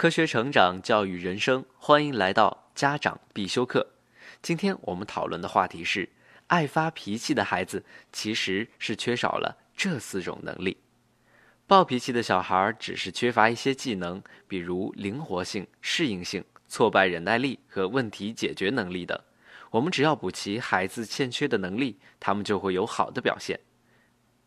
科学成长，教育人生，欢迎来到家长必修课。今天我们讨论的话题是：爱发脾气的孩子其实是缺少了这四种能力。暴脾气的小孩只是缺乏一些技能，比如灵活性、适应性、挫败忍耐力和问题解决能力等。我们只要补齐孩子欠缺的能力，他们就会有好的表现。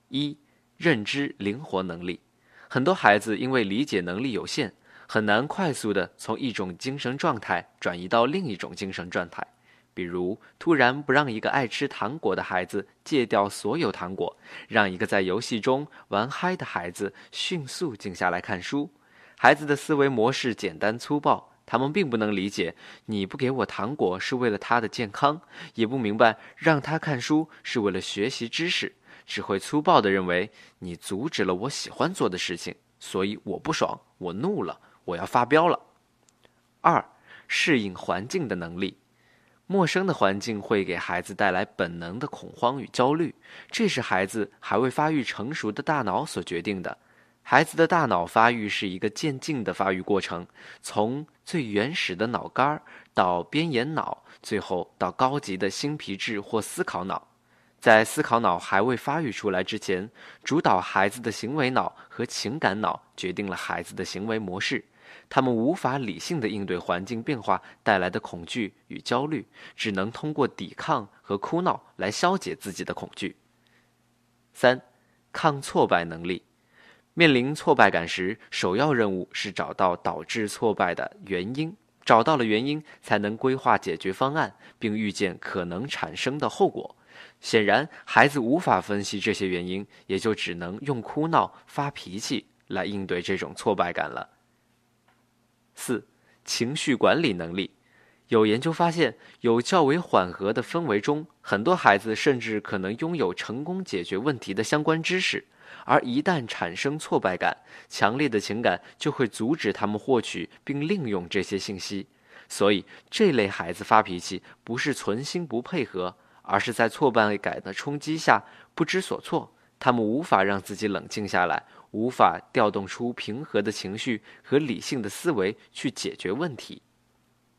一、认知灵活能力。很多孩子因为理解能力有限。很难快速的从一种精神状态转移到另一种精神状态，比如突然不让一个爱吃糖果的孩子戒掉所有糖果，让一个在游戏中玩嗨的孩子迅速静下来看书。孩子的思维模式简单粗暴，他们并不能理解你不给我糖果是为了他的健康，也不明白让他看书是为了学习知识，只会粗暴地认为你阻止了我喜欢做的事情，所以我不爽，我怒了。我要发飙了。二，适应环境的能力，陌生的环境会给孩子带来本能的恐慌与焦虑，这是孩子还未发育成熟的大脑所决定的。孩子的大脑发育是一个渐进的发育过程，从最原始的脑干儿到边沿脑，最后到高级的新皮质或思考脑。在思考脑还未发育出来之前，主导孩子的行为脑和情感脑决定了孩子的行为模式。他们无法理性的应对环境变化带来的恐惧与焦虑，只能通过抵抗和哭闹来消解自己的恐惧。三，抗挫败能力。面临挫败感时，首要任务是找到导致挫败的原因，找到了原因，才能规划解决方案，并预见可能产生的后果。显然，孩子无法分析这些原因，也就只能用哭闹、发脾气来应对这种挫败感了。四、情绪管理能力。有研究发现，有较为缓和的氛围中，很多孩子甚至可能拥有成功解决问题的相关知识；而一旦产生挫败感，强烈的情感就会阻止他们获取并利用这些信息。所以，这类孩子发脾气不是存心不配合，而是在挫败感的冲击下不知所措。他们无法让自己冷静下来。无法调动出平和的情绪和理性的思维去解决问题，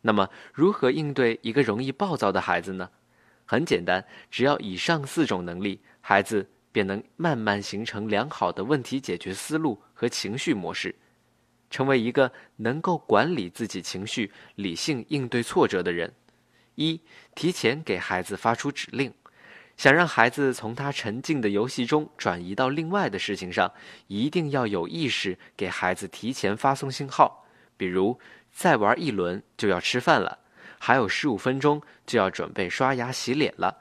那么如何应对一个容易暴躁的孩子呢？很简单，只要以上四种能力，孩子便能慢慢形成良好的问题解决思路和情绪模式，成为一个能够管理自己情绪、理性应对挫折的人。一、提前给孩子发出指令。想让孩子从他沉浸的游戏中转移到另外的事情上，一定要有意识给孩子提前发送信号，比如再玩一轮就要吃饭了，还有十五分钟就要准备刷牙洗脸了，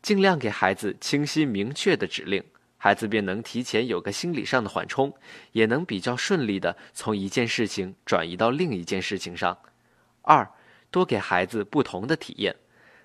尽量给孩子清晰明确的指令，孩子便能提前有个心理上的缓冲，也能比较顺利的从一件事情转移到另一件事情上。二，多给孩子不同的体验。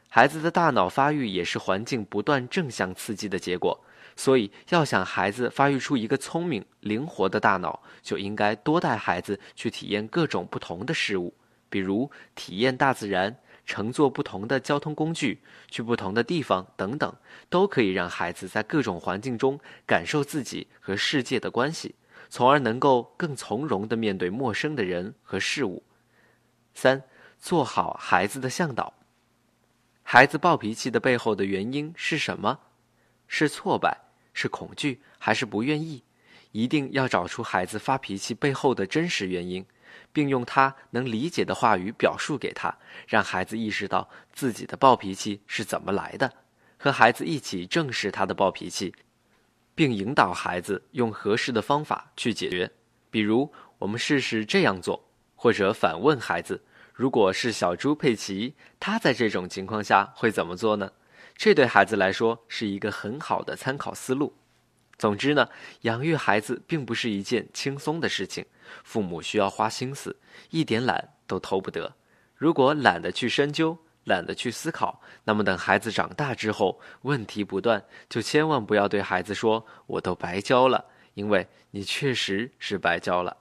孩子的大脑发育也是环境不断正向刺激的结果，所以要想孩子发育出一个聪明灵活的大脑，就应该多带孩子去体验各种不同的事物，比如体验大自然、乘坐不同的交通工具、去不同的地方等等，都可以让孩子在各种环境中感受自己和世界的关系，从而能够更从容地面对陌生的人和事物。三，做好孩子的向导。孩子暴脾气的背后的原因是什么？是挫败，是恐惧，还是不愿意？一定要找出孩子发脾气背后的真实原因，并用他能理解的话语表述给他，让孩子意识到自己的暴脾气是怎么来的，和孩子一起正视他的暴脾气，并引导孩子用合适的方法去解决。比如，我们试试这样做，或者反问孩子。如果是小猪佩奇，他在这种情况下会怎么做呢？这对孩子来说是一个很好的参考思路。总之呢，养育孩子并不是一件轻松的事情，父母需要花心思，一点懒都偷不得。如果懒得去深究，懒得去思考，那么等孩子长大之后，问题不断，就千万不要对孩子说“我都白教了”，因为你确实是白教了。